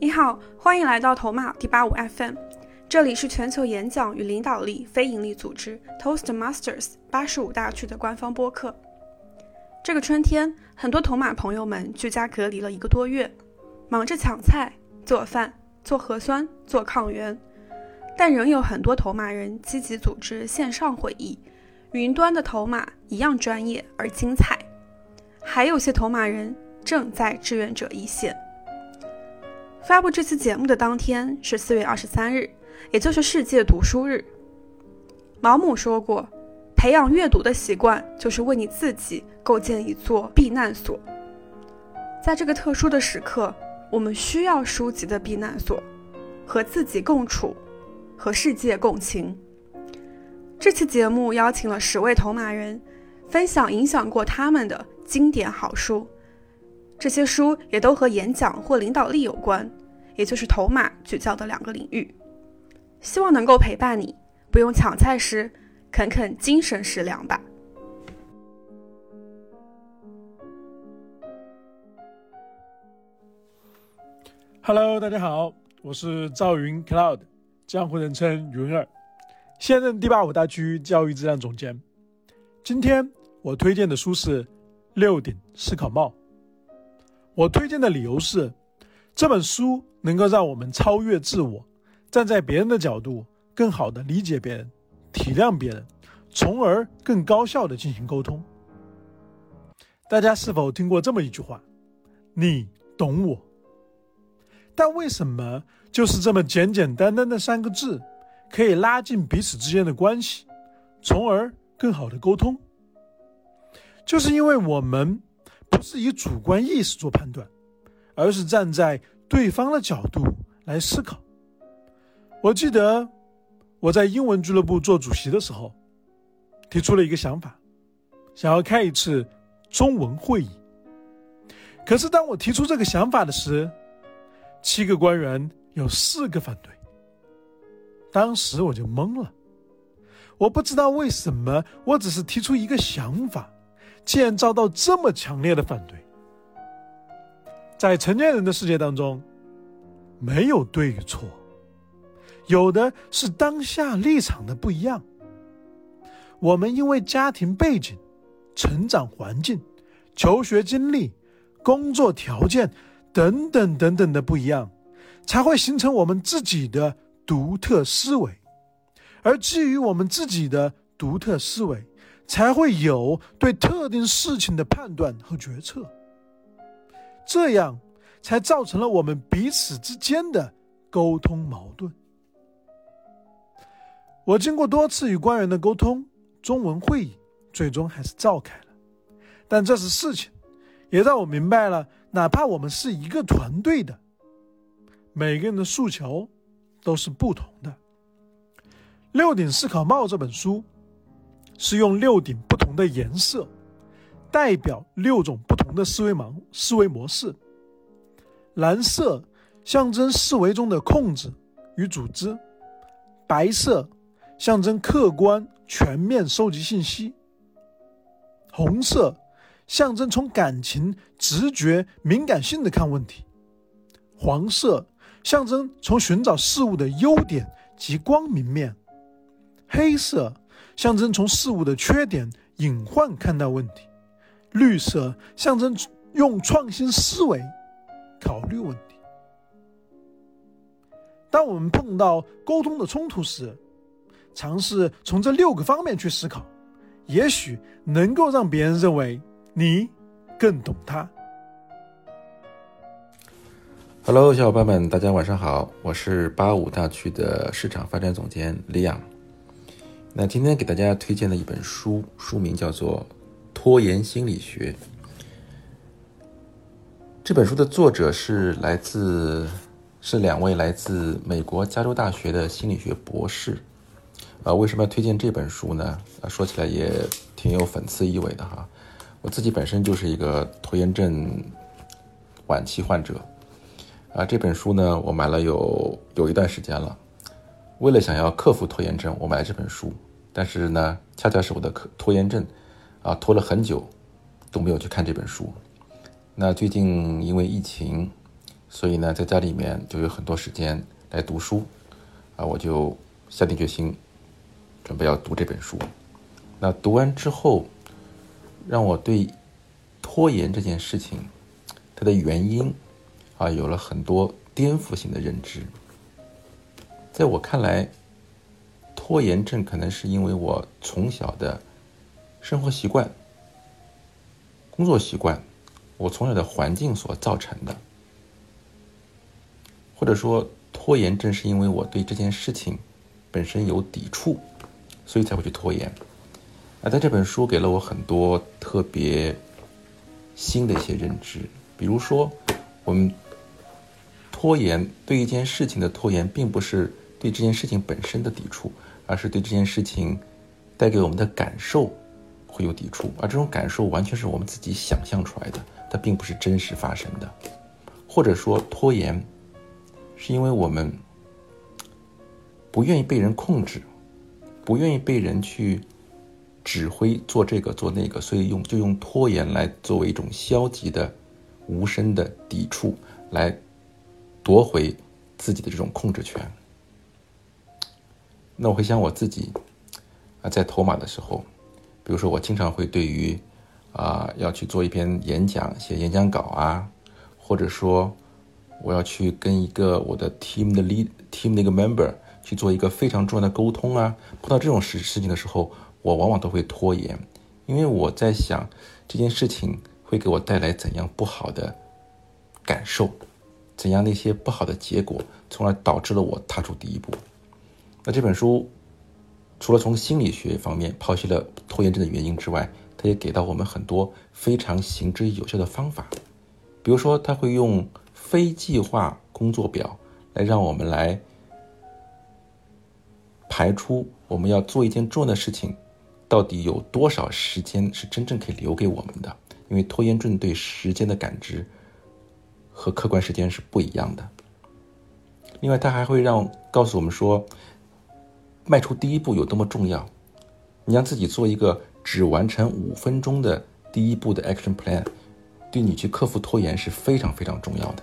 你好，欢迎来到头马第八五 FM，这里是全球演讲与领导力非营利组织 Toastmasters 八十五大区的官方播客。这个春天，很多头马朋友们居家隔离了一个多月，忙着抢菜、做饭、做核酸、做抗原，但仍有很多头马人积极组织线上会议，云端的头马一样专业而精彩。还有些头马人正在志愿者一线。发布这期节目的当天是四月二十三日，也就是世界读书日。毛姆说过：“培养阅读的习惯，就是为你自己构建一座避难所。”在这个特殊的时刻，我们需要书籍的避难所，和自己共处，和世界共情。这期节目邀请了十位头马人，分享影响过他们的经典好书。这些书也都和演讲或领导力有关，也就是头马聚焦的两个领域。希望能够陪伴你，不用抢菜时啃啃精神食粮吧。Hello，大家好，我是赵云 Cloud，江湖人称云儿，现任第八五大区教育质量总监。今天我推荐的书是《六顶思考帽》。我推荐的理由是，这本书能够让我们超越自我，站在别人的角度，更好的理解别人，体谅别人，从而更高效的进行沟通。大家是否听过这么一句话：“你懂我。”但为什么就是这么简简单单的三个字，可以拉近彼此之间的关系，从而更好的沟通？就是因为我们。不是以主观意识做判断，而是站在对方的角度来思考。我记得我在英文俱乐部做主席的时候，提出了一个想法，想要开一次中文会议。可是当我提出这个想法的时，七个官员有四个反对。当时我就懵了，我不知道为什么，我只是提出一个想法。竟然遭到这么强烈的反对。在成年人的世界当中，没有对与错，有的是当下立场的不一样。我们因为家庭背景、成长环境、求学经历、工作条件等等等等的不一样，才会形成我们自己的独特思维，而基于我们自己的独特思维。才会有对特定事情的判断和决策，这样才造成了我们彼此之间的沟通矛盾。我经过多次与官员的沟通，中文会议最终还是召开了。但这是事情，也让我明白了，哪怕我们是一个团队的，每个人的诉求都是不同的。《六顶思考帽》这本书。是用六顶不同的颜色，代表六种不同的思维盲思维模式。蓝色象征思维中的控制与组织，白色象征客观全面收集信息，红色象征从感情、直觉、敏感性的看问题，黄色象征从寻找事物的优点及光明面，黑色。象征从事物的缺点、隐患看待问题，绿色象征用创新思维考虑问题。当我们碰到沟通的冲突时，尝试从这六个方面去思考，也许能够让别人认为你更懂他。Hello，小伙伴们，大家晚上好，我是八五大区的市场发展总监李阳。那今天给大家推荐的一本书，书名叫做《拖延心理学》。这本书的作者是来自，是两位来自美国加州大学的心理学博士。啊，为什么要推荐这本书呢？啊，说起来也挺有讽刺意味的哈。我自己本身就是一个拖延症晚期患者。啊，这本书呢，我买了有有一段时间了。为了想要克服拖延症，我买了这本书。但是呢，恰恰是我的拖延症，啊，拖了很久，都没有去看这本书。那最近因为疫情，所以呢，在家里面就有很多时间来读书，啊，我就下定决心，准备要读这本书。那读完之后，让我对拖延这件事情它的原因啊，有了很多颠覆性的认知。在我看来，拖延症可能是因为我从小的生活习惯、工作习惯。我从小的环境所造成的，或者说拖延症是因为我对这件事情本身有抵触，所以才会去拖延。那在这本书给了我很多特别新的一些认知，比如说，我们拖延对一件事情的拖延，并不是对这件事情本身的抵触，而是对这件事情带给我们的感受会有抵触，而这种感受完全是我们自己想象出来的。它并不是真实发生的，或者说拖延，是因为我们不愿意被人控制，不愿意被人去指挥做这个做那个，所以用就用拖延来作为一种消极的、无声的抵触，来夺回自己的这种控制权。那我会想我自己啊，在投马的时候，比如说我经常会对于。啊，要去做一篇演讲，写演讲稿啊，或者说我要去跟一个我的 team 的 lead team 的一个 member 去做一个非常重要的沟通啊，碰到这种事事情的时候，我往往都会拖延，因为我在想这件事情会给我带来怎样不好的感受，怎样那些不好的结果，从而导致了我踏出第一步。那这本书除了从心理学方面剖析了拖延症的原因之外，他也给到我们很多非常行之有效的方法，比如说他会用非计划工作表来让我们来排出我们要做一件重要的事情，到底有多少时间是真正可以留给我们的？因为拖延症对时间的感知和客观时间是不一样的。另外，他还会让告诉我们说，迈出第一步有多么重要，你让自己做一个。只完成五分钟的第一步的 action plan，对你去克服拖延是非常非常重要的。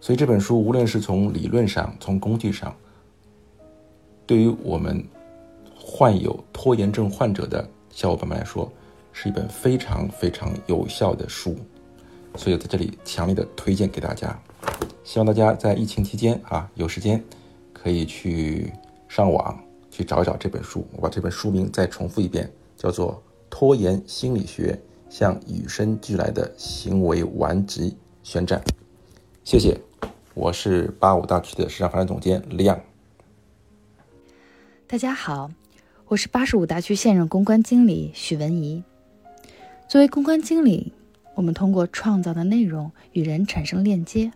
所以这本书无论是从理论上、从工具上，对于我们患有拖延症患者的小伙伴们来说，是一本非常非常有效的书。所以在这里强烈的推荐给大家，希望大家在疫情期间啊有时间可以去上网。去找一找这本书，我把这本书名再重复一遍，叫做《拖延心理学：向与生俱来的行为顽疾宣战》。谢谢，我是八五大区的市场发展总监亮。大家好，我是八十五大区现任公关经理许文怡。作为公关经理，我们通过创造的内容与人产生链接，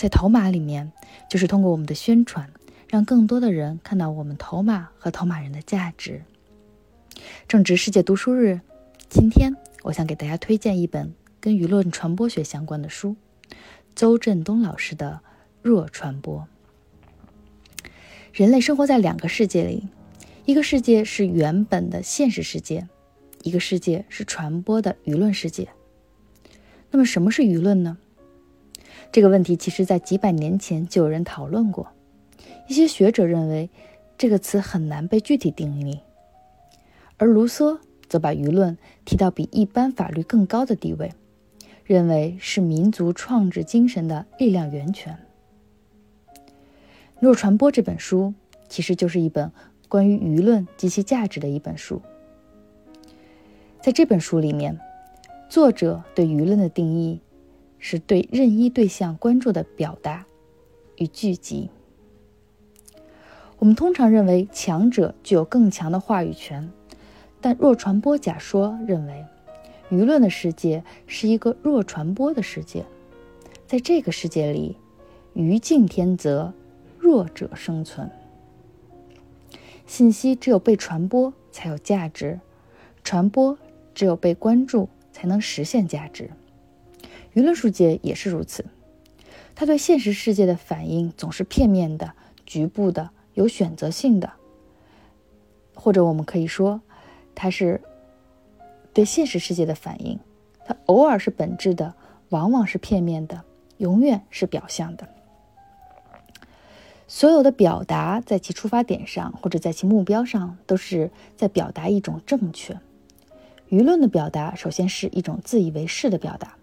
在头马里面，就是通过我们的宣传。让更多的人看到我们头马和头马人的价值。正值世界读书日，今天我想给大家推荐一本跟舆论传播学相关的书——邹振东老师的《弱传播》。人类生活在两个世界里，一个世界是原本的现实世界，一个世界是传播的舆论世界。那么，什么是舆论呢？这个问题其实在几百年前就有人讨论过。一些学者认为，这个词很难被具体定义，而卢梭则把舆论提到比一般法律更高的地位，认为是民族创制精神的力量源泉。《若传播》这本书其实就是一本关于舆论及其价值的一本书。在这本书里面，作者对舆论的定义是对任意对象关注的表达与聚集。我们通常认为强者具有更强的话语权，但弱传播假说认为，舆论的世界是一个弱传播的世界，在这个世界里，余竞天择，弱者生存。信息只有被传播才有价值，传播只有被关注才能实现价值。舆论世界也是如此，它对现实世界的反应总是片面的、局部的。有选择性的，或者我们可以说，它是对现实世界的反应，它偶尔是本质的，往往是片面的，永远是表象的。所有的表达在其出发点上或者在其目标上，都是在表达一种正确。舆论的表达，首先是一种自以为是的表达，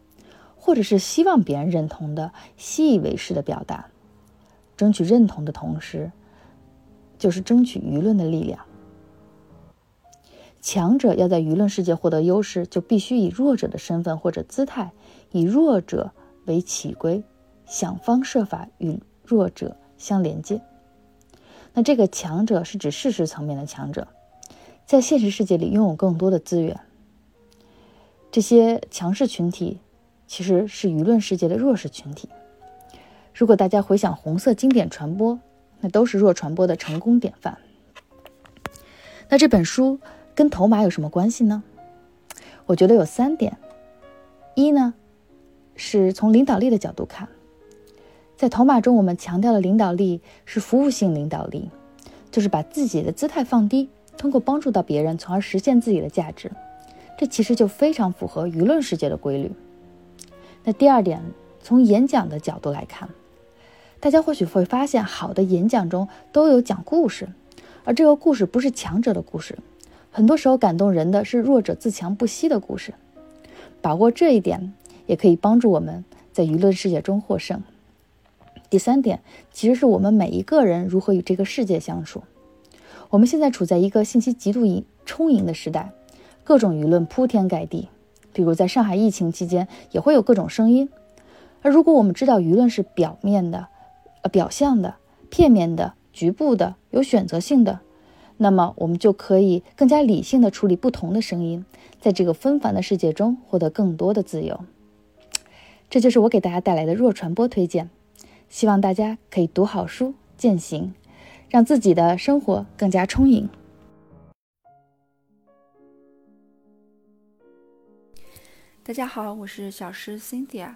或者是希望别人认同的习以为是的表达。争取认同的同时，就是争取舆论的力量。强者要在舆论世界获得优势，就必须以弱者的身份或者姿态，以弱者为起归，想方设法与弱者。相连接。那这个强者是指事实层面的强者，在现实世界里拥有更多的资源。这些强势群体其实是舆论世界的弱势群体。如果大家回想红色经典传播，那都是弱传播的成功典范。那这本书跟头马有什么关系呢？我觉得有三点。一呢，是从领导力的角度看。在头马中，我们强调的领导力是服务性领导力，就是把自己的姿态放低，通过帮助到别人，从而实现自己的价值。这其实就非常符合舆论世界的规律。那第二点，从演讲的角度来看，大家或许会发现，好的演讲中都有讲故事，而这个故事不是强者的故事，很多时候感动人的是弱者自强不息的故事。把握这一点，也可以帮助我们在舆论世界中获胜。第三点，其实是我们每一个人如何与这个世界相处。我们现在处在一个信息极度盈充盈的时代，各种舆论铺天盖地。比如在上海疫情期间，也会有各种声音。而如果我们知道舆论是表面的、呃表象的、片面的、局部的、有选择性的，那么我们就可以更加理性的处理不同的声音，在这个纷繁的世界中获得更多的自由。这就是我给大家带来的弱传播推荐。希望大家可以读好书、践行，让自己的生活更加充盈。大家好，我是小诗 Cynthia，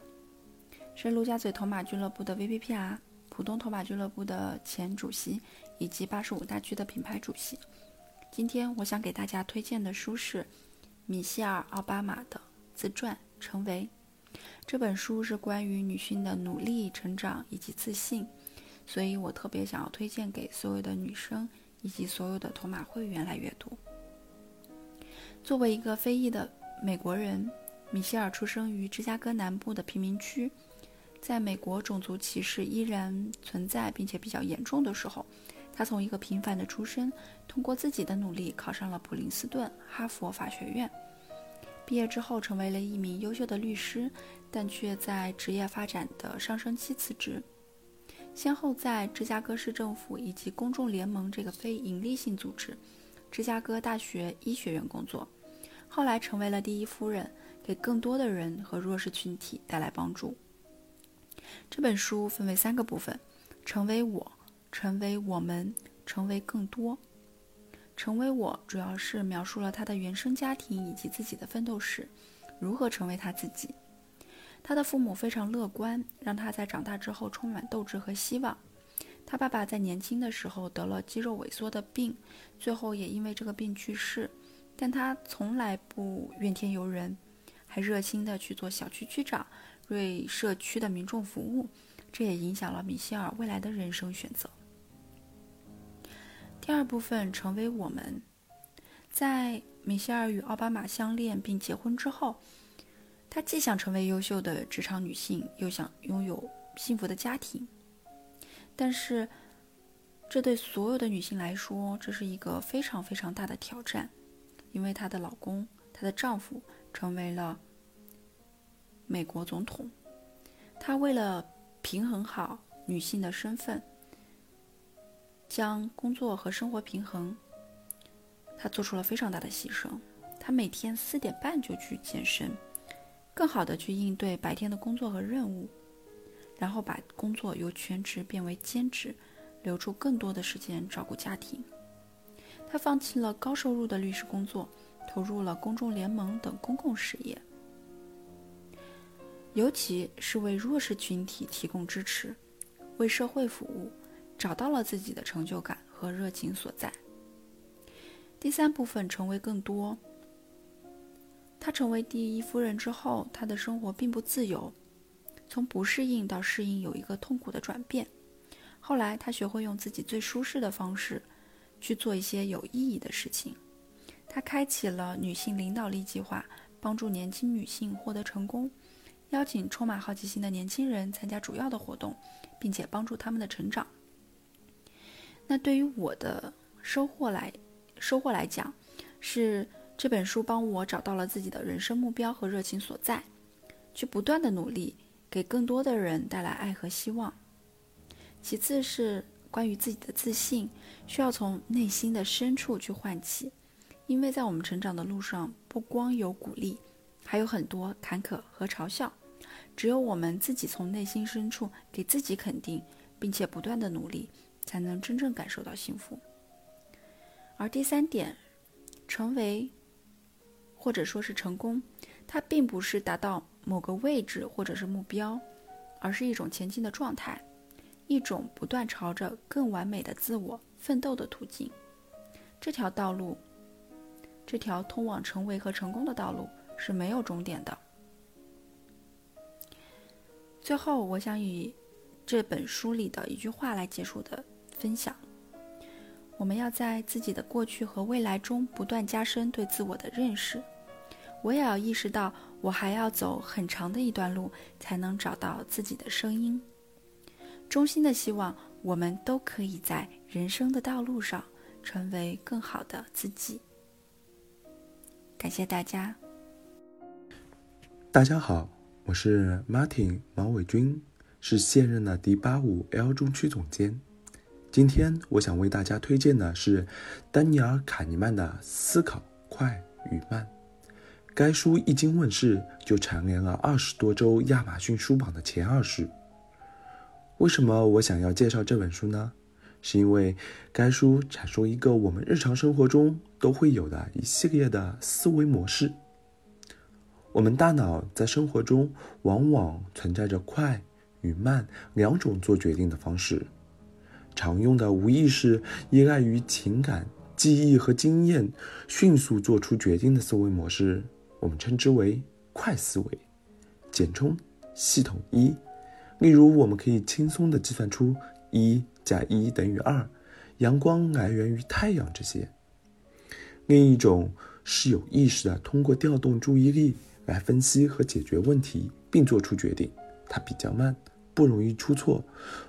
是陆家嘴头马俱乐部的 VPPR 浦东头马俱乐部的前主席，以及八十五大区的品牌主席。今天我想给大家推荐的书是米歇尔·奥巴马的自传《成为》。这本书是关于女性的努力、成长以及自信，所以我特别想要推荐给所有的女生以及所有的头马会员来阅读。作为一个非裔的美国人，米歇尔出生于芝加哥南部的贫民区。在美国种族歧视依然存在并且比较严重的时候，他从一个平凡的出身，通过自己的努力考上了普林斯顿、哈佛法学院。毕业之后，成为了一名优秀的律师，但却在职业发展的上升期辞职，先后在芝加哥市政府以及公众联盟这个非营利性组织、芝加哥大学医学院工作，后来成为了第一夫人，给更多的人和弱势群体带来帮助。这本书分为三个部分：成为我，成为我们，成为更多。成为我主要是描述了他的原生家庭以及自己的奋斗史，如何成为他自己。他的父母非常乐观，让他在长大之后充满斗志和希望。他爸爸在年轻的时候得了肌肉萎缩的病，最后也因为这个病去世。但他从来不怨天尤人，还热心的去做小区区长，为社区的民众服务。这也影响了米歇尔未来的人生选择。第二部分成为我们，在米歇尔与奥巴马相恋并结婚之后，她既想成为优秀的职场女性，又想拥有幸福的家庭。但是，这对所有的女性来说，这是一个非常非常大的挑战，因为她的老公，她的丈夫成为了美国总统，他为了平衡好女性的身份。将工作和生活平衡，他做出了非常大的牺牲。他每天四点半就去健身，更好的去应对白天的工作和任务，然后把工作由全职变为兼职，留出更多的时间照顾家庭。他放弃了高收入的律师工作，投入了公众联盟等公共事业，尤其是为弱势群体提供支持，为社会服务。找到了自己的成就感和热情所在。第三部分成为更多。她成为第一夫人之后，她的生活并不自由，从不适应到适应有一个痛苦的转变。后来，她学会用自己最舒适的方式去做一些有意义的事情。他开启了女性领导力计划，帮助年轻女性获得成功，邀请充满好奇心的年轻人参加主要的活动，并且帮助他们的成长。那对于我的收获来收获来讲，是。这本书帮我找到了自己的人生目标和热情所在，去不断的努力，给更多的人带来爱和希望。其次是关于自己的自信，需要从内心的深处去唤起，因为在我们成长的路上，不光有鼓励，还有很多坎坷和嘲笑。只有我们自己从内心深处给自己肯定，并且不断的努力，才能真正感受到幸福。而第三点，成为。或者说是成功，它并不是达到某个位置或者是目标，而是一种前进的状态，一种不断朝着更完美的自我奋斗的途径。这条道路，这条通往成为和成功的道路是没有终点的。最后，我想以这本书里的一句话来结束的分享：我们要在自己的过去和未来中不断加深对自我的认识。我也要意识到，我还要走很长的一段路，才能找到自己的声音。衷心的希望，我们都可以在人生的道路上成为更好的自己。感谢大家。大家好，我是 Martin 毛伟军，是现任的第八五 L 中区总监。今天我想为大家推荐的是丹尼尔·卡尼曼的《思考快与慢》。该书一经问世，就蝉联了二十多周亚马逊书榜的前二十。为什么我想要介绍这本书呢？是因为该书阐述一个我们日常生活中都会有的一系列的思维模式。我们大脑在生活中往往存在着快与慢两种做决定的方式。常用的无意识依赖于情感、记忆和经验，迅速做出决定的思维模式。我们称之为快思维，简称系统一。例如，我们可以轻松地计算出一加一等于二，阳光来源于太阳这些。另一种是有意识的通过调动注意力来分析和解决问题，并做出决定，它比较慢，不容易出错。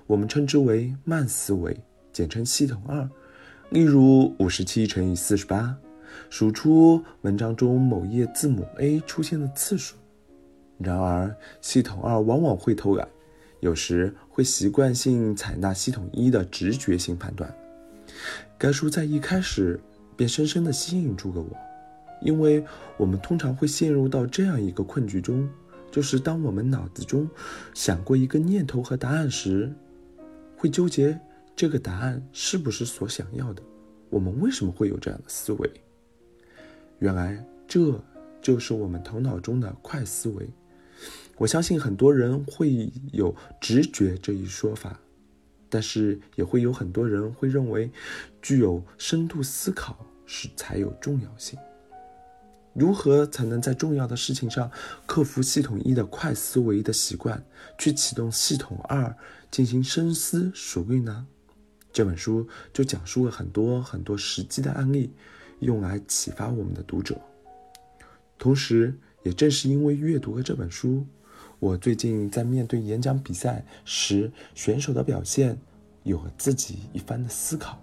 我们称之为慢思维，简称系统二。例如，五十七乘以四十八。数出文章中某页字母 A 出现的次数。然而，系统二往往会偷懒，有时会习惯性采纳系统一的直觉性判断。该书在一开始便深深地吸引住了我，因为我们通常会陷入到这样一个困局中，就是当我们脑子中想过一个念头和答案时，会纠结这个答案是不是所想要的。我们为什么会有这样的思维？原来这就是我们头脑中的快思维。我相信很多人会有直觉这一说法，但是也会有很多人会认为，具有深度思考是才有重要性。如何才能在重要的事情上克服系统一的快思维的习惯，去启动系统二进行深思熟虑呢？这本书就讲述了很多很多实际的案例。用来启发我们的读者。同时，也正是因为阅读了这本书，我最近在面对演讲比赛时选手的表现，有了自己一番的思考。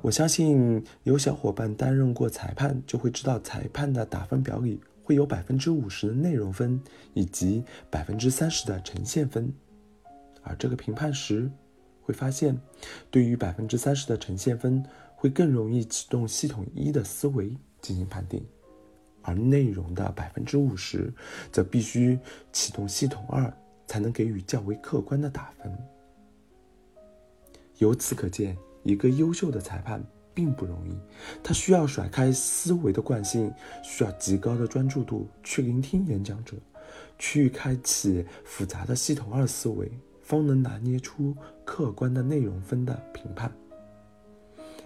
我相信有小伙伴担任过裁判，就会知道裁判的打分表里会有百分之五十的内容分，以及百分之三十的呈现分。而这个评判时，会发现，对于百分之三十的呈现分。会更容易启动系统一的思维进行判定，而内容的百分之五十则必须启动系统二才能给予较为客观的打分。由此可见，一个优秀的裁判并不容易，他需要甩开思维的惯性，需要极高的专注度去聆听演讲者，去开启复杂的系统二思维，方能拿捏出客观的内容分的评判。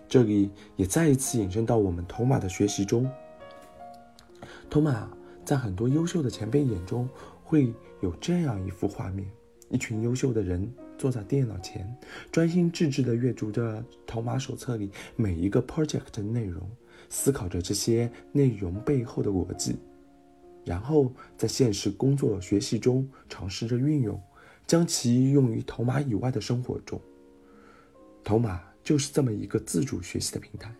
这里也再一次引申到我们头马的学习中。托马在很多优秀的前辈眼中会有这样一幅画面：一群优秀的人坐在电脑前，专心致志地阅读着头马手册里每一个 project 的内容，思考着这些内容背后的逻辑，然后在现实工作学习中尝试着运用，将其用于头马以外的生活中。头马就是这么一个自主学习的平台。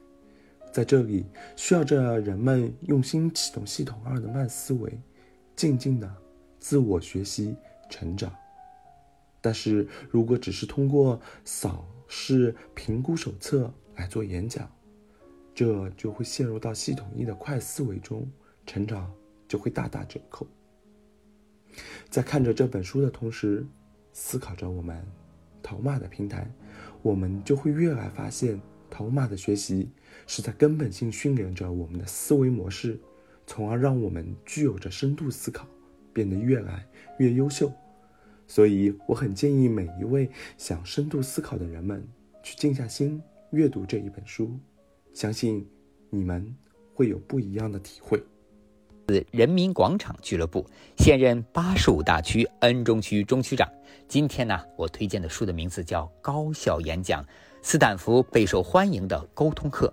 在这里，需要着人们用心启动系统二的慢思维，静静的自我学习成长。但是如果只是通过扫视评估手册来做演讲，这就会陷入到系统一的快思维中，成长就会大打折扣。在看着这本书的同时，思考着我们头马的平台，我们就会越来发现。头马的学习是在根本性训练着我们的思维模式，从而让我们具有着深度思考，变得越来越优秀。所以，我很建议每一位想深度思考的人们去静下心阅读这一本书，相信你们会有不一样的体会。人民广场俱乐部现任八十五大区 N 中区中区长。今天呢，我推荐的书的名字叫《高效演讲》。斯坦福备受欢迎的沟通课，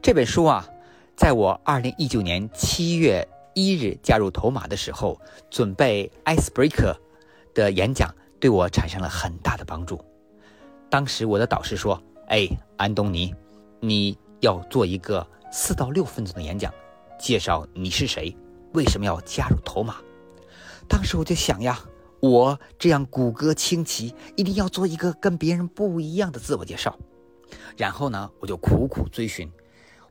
这本书啊，在我二零一九年七月一日加入头马的时候，准备 Icebreaker 的演讲，对我产生了很大的帮助。当时我的导师说：“哎，安东尼，你要做一个四到六分钟的演讲，介绍你是谁，为什么要加入头马。”当时我就想呀。我这样骨骼清奇，一定要做一个跟别人不一样的自我介绍。然后呢，我就苦苦追寻。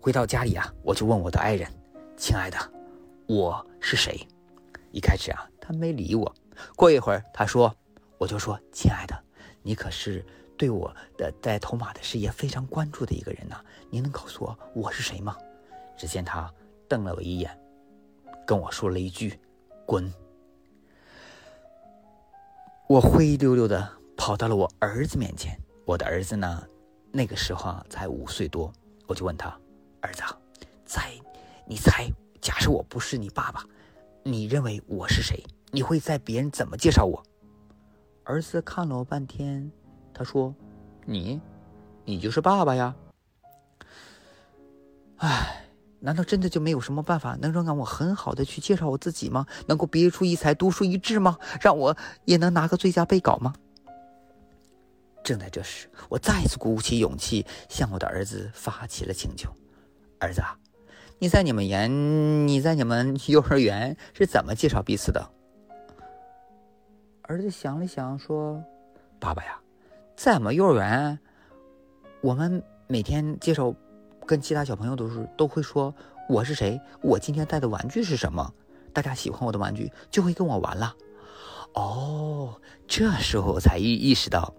回到家里啊，我就问我的爱人：“亲爱的，我是谁？”一开始啊，他没理我。过一会儿，他说：“我就说，亲爱的，你可是对我的在头马的事业非常关注的一个人呐。你能告诉我我是谁吗？”只见他瞪了我一眼，跟我说了一句：“滚。”我灰溜溜的跑到了我儿子面前。我的儿子呢，那个时候啊才五岁多。我就问他：“儿子，在你猜，假设我不是你爸爸，你认为我是谁？你会在别人怎么介绍我？”儿子看了我半天，他说：“你，你就是爸爸呀。”唉。难道真的就没有什么办法能让让我很好的去介绍我自己吗？能够别出一才、独树一帜吗？让我也能拿个最佳被稿吗？正在这时，我再次鼓起勇气向我的儿子发起了请求：“儿子，你在你们园，你在你们幼儿园是怎么介绍彼此的？”儿子想了想说：“爸爸呀，在我们幼儿园，我们每天介绍。”跟其他小朋友都是都会说我是谁，我今天带的玩具是什么，大家喜欢我的玩具就会跟我玩了。哦，这时候才意意识到，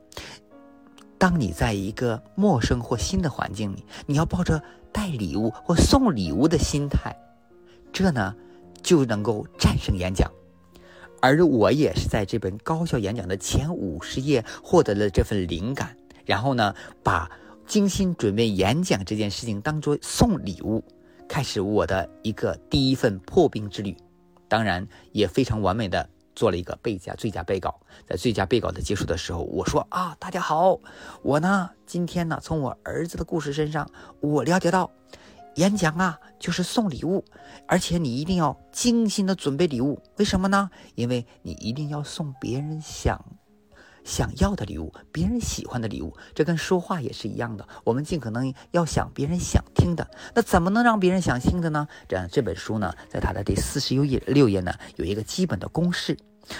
当你在一个陌生或新的环境里，你要抱着带礼物或送礼物的心态，这呢就能够战胜演讲。而我也是在这本高效演讲的前五十页获得了这份灵感，然后呢把。精心准备演讲这件事情当做送礼物，开始我的一个第一份破冰之旅。当然也非常完美的做了一个备佳最佳备稿。在最佳备稿的结束的时候，我说啊，大家好，我呢今天呢从我儿子的故事身上，我了解到，演讲啊就是送礼物，而且你一定要精心的准备礼物。为什么呢？因为你一定要送别人想。想要的礼物，别人喜欢的礼物，这跟说话也是一样的。我们尽可能要想别人想听的，那怎么能让别人想听的呢？这样这本书呢，在它的第四十六页六页呢，有一个基本的公式。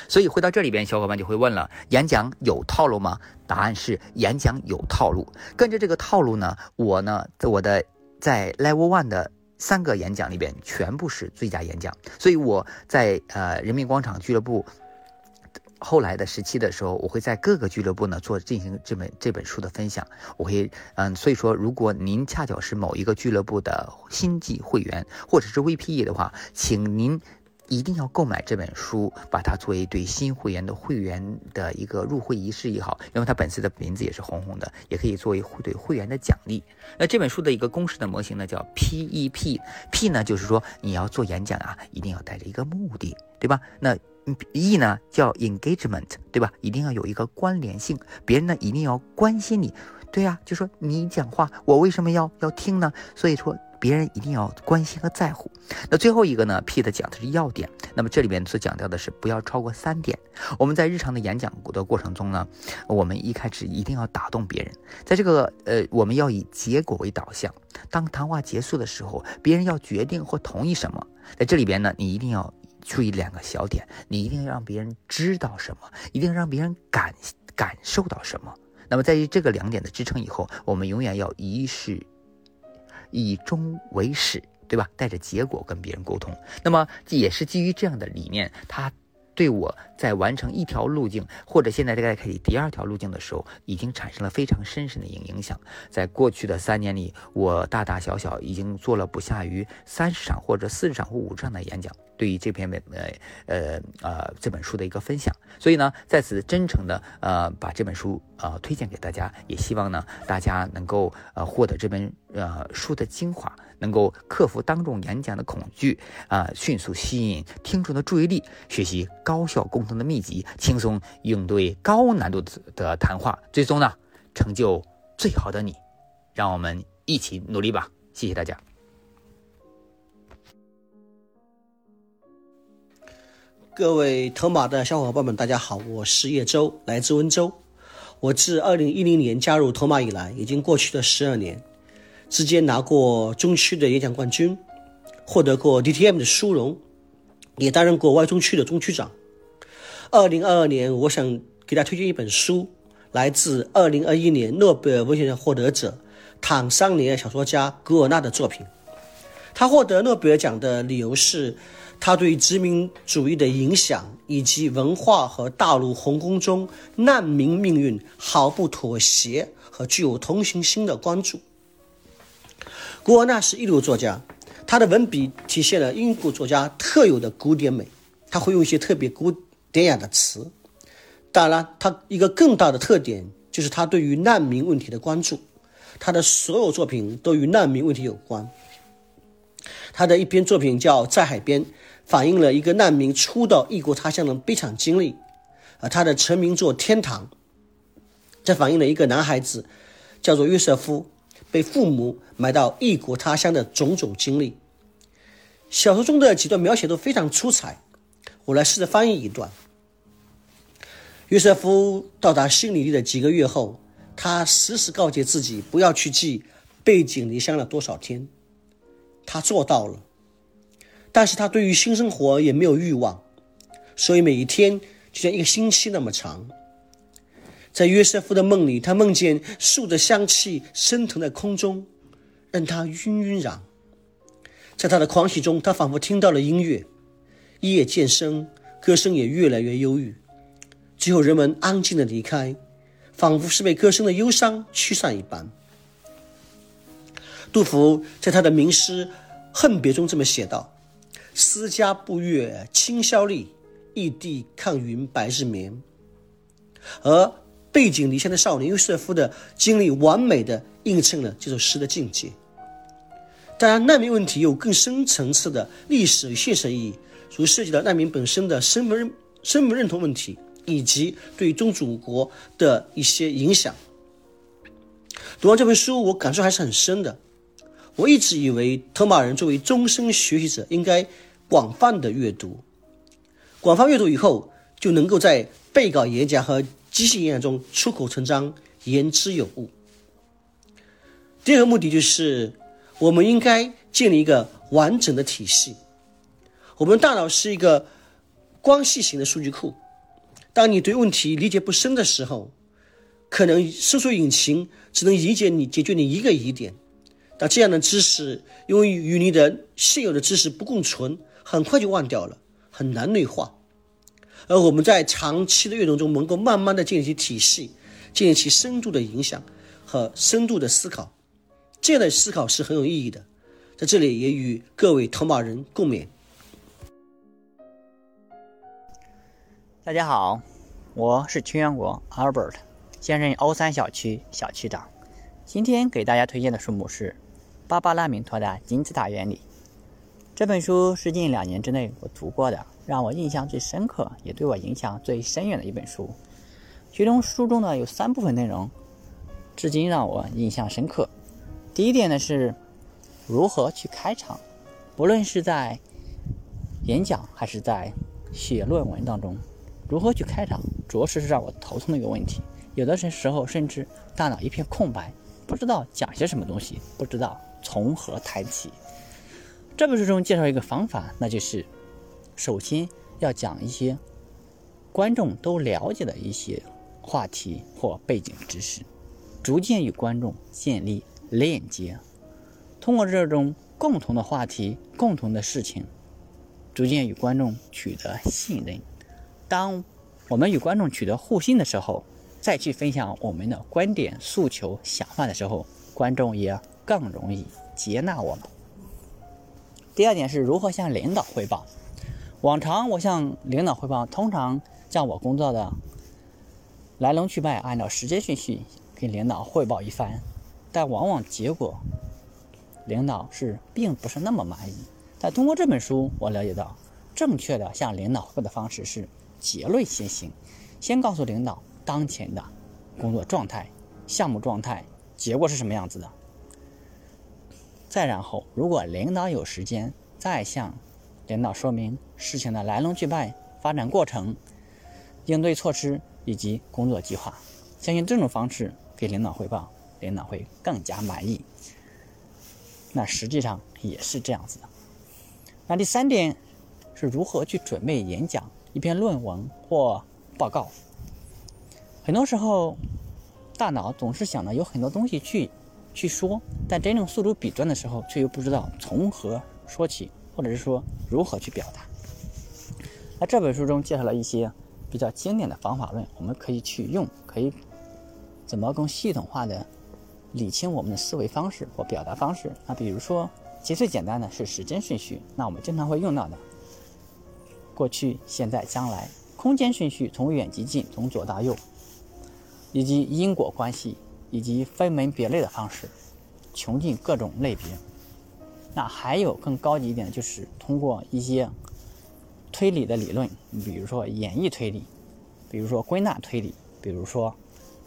所以回到这里边，小伙伴就会问了：演讲有套路吗？答案是演讲有套路。跟着这个套路呢，我呢，我的在 Level One 的三个演讲里边，全部是最佳演讲。所以我在呃人民广场俱乐部。后来的时期的时候，我会在各个俱乐部呢做进行这本这本书的分享。我会嗯，所以说，如果您恰巧是某一个俱乐部的星际会员或者是 VPE 的话，请您一定要购买这本书，把它作为对新会员的会员的一个入会仪式也好，因为它本身的名字也是红红的，也可以作为会对会员的奖励。那这本书的一个公式的模型呢，叫 PEP，P 呢就是说你要做演讲啊，一定要带着一个目的，对吧？那 E 呢叫 engagement，对吧？一定要有一个关联性，别人呢一定要关心你，对呀，就说你讲话，我为什么要要听呢？所以说。别人一定要关心和在乎。那最后一个呢？P 的讲的是要点。那么这里面所讲到的是不要超过三点。我们在日常的演讲的过程中呢，我们一开始一定要打动别人。在这个呃，我们要以结果为导向。当谈话结束的时候，别人要决定或同意什么。在这里边呢，你一定要注意两个小点。你一定要让别人知道什么，一定要让别人感感受到什么。那么在于这个两点的支撑以后，我们永远要一事。以终为始，对吧？带着结果跟别人沟通，那么也是基于这样的理念，他对我在完成一条路径，或者现在在开启第二条路径的时候，已经产生了非常深深的影影响。在过去的三年里，我大大小小已经做了不下于三十场或者四十场或五十场的演讲。对于这篇文呃呃呃这本书的一个分享，所以呢，在此真诚的呃把这本书呃推荐给大家，也希望呢大家能够呃获得这本呃书的精华，能够克服当众演讲的恐惧啊，迅速吸引听众的注意力，学习高效沟通的秘籍，轻松应对高难度的谈话，最终呢成就最好的你。让我们一起努力吧！谢谢大家。各位头马的小伙伴们，大家好，我是叶舟，来自温州。我自二零一零年加入头马以来，已经过去了十二年，之间拿过中区的演讲冠军，获得过 DTM 的殊荣，也担任过外中区的中区长。二零二二年，我想给大家推荐一本书，来自二零二一年诺贝尔文学奖获得者坦桑尼亚小说家古尔纳的作品。他获得诺贝尔奖的理由是。他对殖民主义的影响，以及文化和大陆鸿沟中难民命运毫不妥协和具有同情心的关注。古尔纳是一流作家，他的文笔体现了英国作家特有的古典美，他会用一些特别古典雅的词。当然，他一个更大的特点就是他对于难民问题的关注，他的所有作品都与难民问题有关。他的一篇作品叫《在海边》。反映了一个难民初到异国他乡的悲惨经历，而他的成名作《天堂》则反映了一个男孩子叫做约瑟夫被父母买到异国他乡的种种经历。小说中的几段描写都非常出彩，我来试着翻译一段。约瑟夫到达新里地的几个月后，他时时告诫自己不要去记背井离乡了多少天，他做到了。但是他对于新生活也没有欲望，所以每一天就像一个星期那么长。在约瑟夫的梦里，他梦见树的香气升腾在空中，让他晕晕然。在他的狂喜中，他仿佛听到了音乐，夜渐深，歌声也越来越忧郁。最后，人们安静的离开，仿佛是被歌声的忧伤驱散一般。杜甫在他的名诗《恨别》中这么写道。思家不月清宵立，异地看云白日眠。而背井离乡的少年约瑟夫的经历，完美的映衬了这首诗的境界。当然，难民问题有更深层次的历史与现实意义，如涉及到难民本身的身份认身份认同问题，以及对宗主国的一些影响。读完这本书，我感受还是很深的。我一直以为，托马人作为终身学习者，应该广泛的阅读。广泛阅读以后，就能够在背稿演讲和即兴演讲中出口成章，言之有物。第二个目的就是，我们应该建立一个完整的体系。我们大脑是一个光系型的数据库。当你对问题理解不深的时候，可能搜索引擎只能理解你解决你一个疑点。那这样的知识，因为与你的现有的知识不共存，很快就忘掉了，很难内化。而我们在长期的阅读中，能够慢慢的建立起体系，建立起深度的影响和深度的思考，这样的思考是很有意义的。在这里也与各位头马人共勉。大家好，我是全员国 Albert，现任欧三小区小区长。今天给大家推荐的书目是《芭芭拉·明托的金字塔原理》。这本书是近两年之内我读过的，让我印象最深刻，也对我影响最深远的一本书。其中书中呢有三部分内容，至今让我印象深刻。第一点呢是如何去开场，不论是在演讲还是在写论文当中。如何去开场，着实是让我头痛的一个问题。有的时候甚至大脑一片空白，不知道讲些什么东西，不知道从何谈起。这本书中介绍一个方法，那就是首先要讲一些观众都了解的一些话题或背景知识，逐渐与观众建立链接，通过这种共同的话题、共同的事情，逐渐与观众取得信任。当我们与观众取得互信的时候，再去分享我们的观点、诉求、想法的时候，观众也更容易接纳我们。第二点是如何向领导汇报。往常我向领导汇报，通常将我工作的来龙去脉按照时间顺序给领导汇报一番，但往往结果领导是并不是那么满意。但通过这本书，我了解到正确的向领导汇报的方式是。结论先行，先告诉领导当前的工作状态、项目状态、结果是什么样子的。再然后，如果领导有时间，再向领导说明事情的来龙去脉、发展过程、应对措施以及工作计划。相信这种方式给领导汇报，领导会更加满意。那实际上也是这样子的。那第三点是如何去准备演讲？一篇论文或报告，很多时候大脑总是想着有很多东西去去说，但真正诉诸笔端的时候，却又不知道从何说起，或者是说如何去表达。那这本书中介绍了一些比较经典的方法论，我们可以去用，可以怎么更系统化的理清我们的思维方式或表达方式。那比如说，其实最简单的是时间顺序，那我们经常会用到的。过去、现在、将来，空间顺序从远及近，从左到右，以及因果关系，以及分门别类的方式，穷尽各种类别。那还有更高级一点的，就是通过一些推理的理论，比如说演绎推理，比如说归纳推理，比如说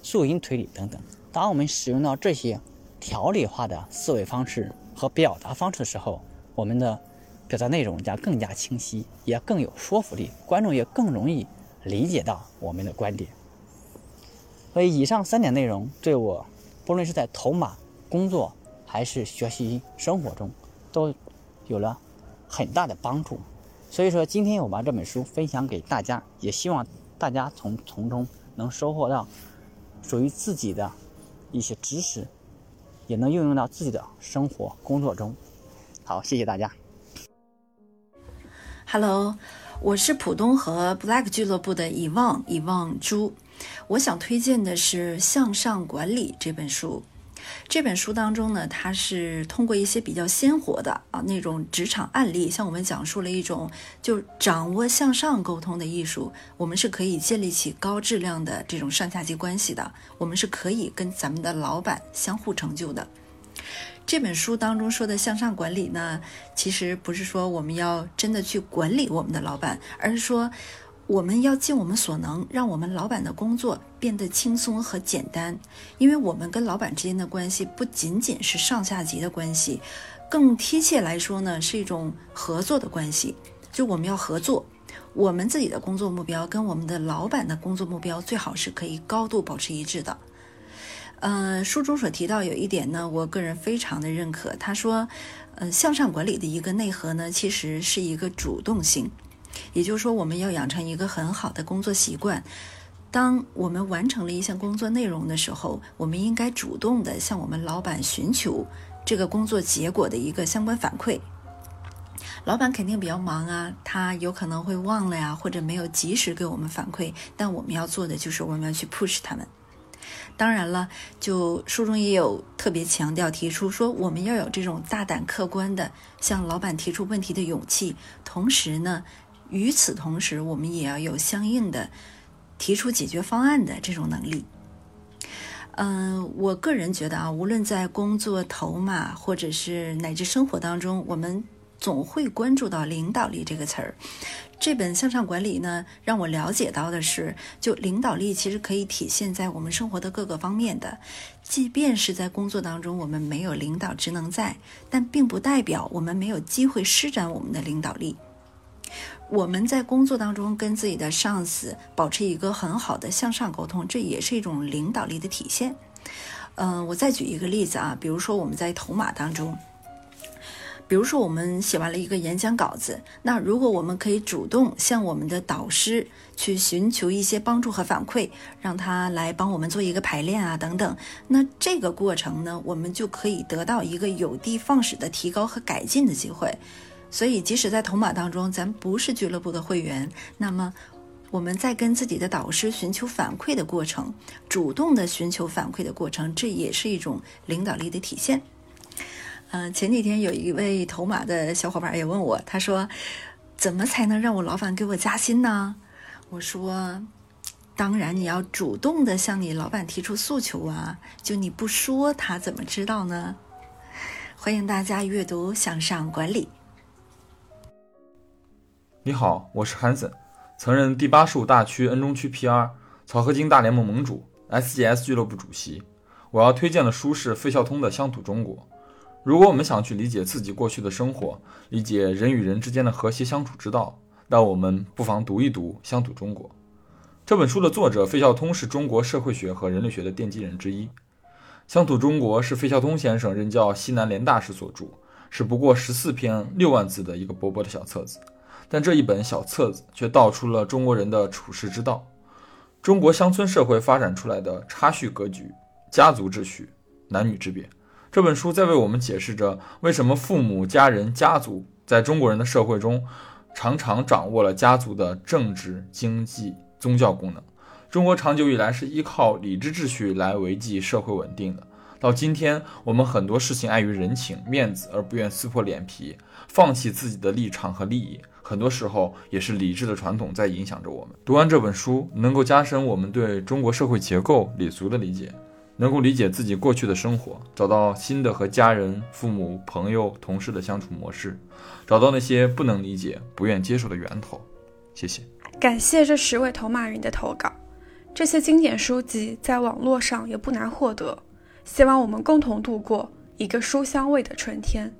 素因推理等等。当我们使用到这些条理化的思维方式和表达方式的时候，我们的。表达内容将更加清晰，也更有说服力，观众也更容易理解到我们的观点。所以，以上三点内容对我，不论是在头马工作还是学习生活中，都有了很大的帮助。所以说，今天我把这本书分享给大家，也希望大家从从中能收获到属于自己的一些知识，也能运用到自己的生活工作中。好，谢谢大家。Hello，我是浦东和 Black 俱乐部的遗忘遗忘猪。我想推荐的是《向上管理》这本书。这本书当中呢，它是通过一些比较鲜活的啊那种职场案例，向我们讲述了一种就掌握向上沟通的艺术。我们是可以建立起高质量的这种上下级关系的，我们是可以跟咱们的老板相互成就的。这本书当中说的向上管理呢，其实不是说我们要真的去管理我们的老板，而是说我们要尽我们所能，让我们老板的工作变得轻松和简单。因为我们跟老板之间的关系不仅仅是上下级的关系，更贴切来说呢，是一种合作的关系。就我们要合作，我们自己的工作目标跟我们的老板的工作目标最好是可以高度保持一致的。嗯，书中所提到有一点呢，我个人非常的认可。他说，嗯，向上管理的一个内核呢，其实是一个主动性，也就是说，我们要养成一个很好的工作习惯。当我们完成了一项工作内容的时候，我们应该主动的向我们老板寻求这个工作结果的一个相关反馈。老板肯定比较忙啊，他有可能会忘了呀，或者没有及时给我们反馈。但我们要做的就是我们要去 push 他们。当然了，就书中也有特别强调提出说，我们要有这种大胆客观的向老板提出问题的勇气，同时呢，与此同时，我们也要有相应的提出解决方案的这种能力。嗯，我个人觉得啊，无论在工作、头马，或者是乃至生活当中，我们总会关注到领导力这个词儿。这本向上管理呢，让我了解到的是，就领导力其实可以体现在我们生活的各个方面的。即便是在工作当中，我们没有领导职能在，但并不代表我们没有机会施展我们的领导力。我们在工作当中跟自己的上司保持一个很好的向上沟通，这也是一种领导力的体现。嗯，我再举一个例子啊，比如说我们在头马当中，比如说我们写完了一个演讲稿子，那如果我们可以主动向我们的导师去寻求一些帮助和反馈，让他来帮我们做一个排练啊等等，那这个过程呢，我们就可以得到一个有的放矢的提高和改进的机会。所以，即使在头马当中，咱不是俱乐部的会员，那么我们在跟自己的导师寻求反馈的过程，主动的寻求反馈的过程，这也是一种领导力的体现。嗯，前几天有一位头马的小伙伴也问我，他说：“怎么才能让我老板给我加薪呢？”我说：“当然，你要主动的向你老板提出诉求啊！就你不说，他怎么知道呢？”欢迎大家阅读《向上管理》。你好，我是 Hanson，曾任第八十五大区 N 中区 PR，草合金大联盟盟主，SGS 俱乐部主席。我要推荐的书是费孝通的《乡土中国》。如果我们想去理解自己过去的生活，理解人与人之间的和谐相处之道，那我们不妨读一读《乡土中国》这本书的作者费孝通是中国社会学和人类学的奠基人之一。《乡土中国》是费孝通先生任教西南联大时所著，是不过十四篇六万字的一个薄薄的小册子。但这一本小册子却道出了中国人的处世之道，中国乡村社会发展出来的差序格局、家族秩序、男女之别。这本书在为我们解释着为什么父母、家人、家族在中国人的社会中常常掌握了家族的政治、经济、宗教功能。中国长久以来是依靠礼制秩序来维系社会稳定的。到今天，我们很多事情碍于人情面子而不愿撕破脸皮，放弃自己的立场和利益。很多时候也是理智的传统在影响着我们。读完这本书，能够加深我们对中国社会结构、礼俗的理解，能够理解自己过去的生活，找到新的和家人、父母、朋友、同事的相处模式，找到那些不能理解、不愿接受的源头。谢谢，感谢这十位头马人的投稿。这些经典书籍在网络上也不难获得。希望我们共同度过一个书香味的春天。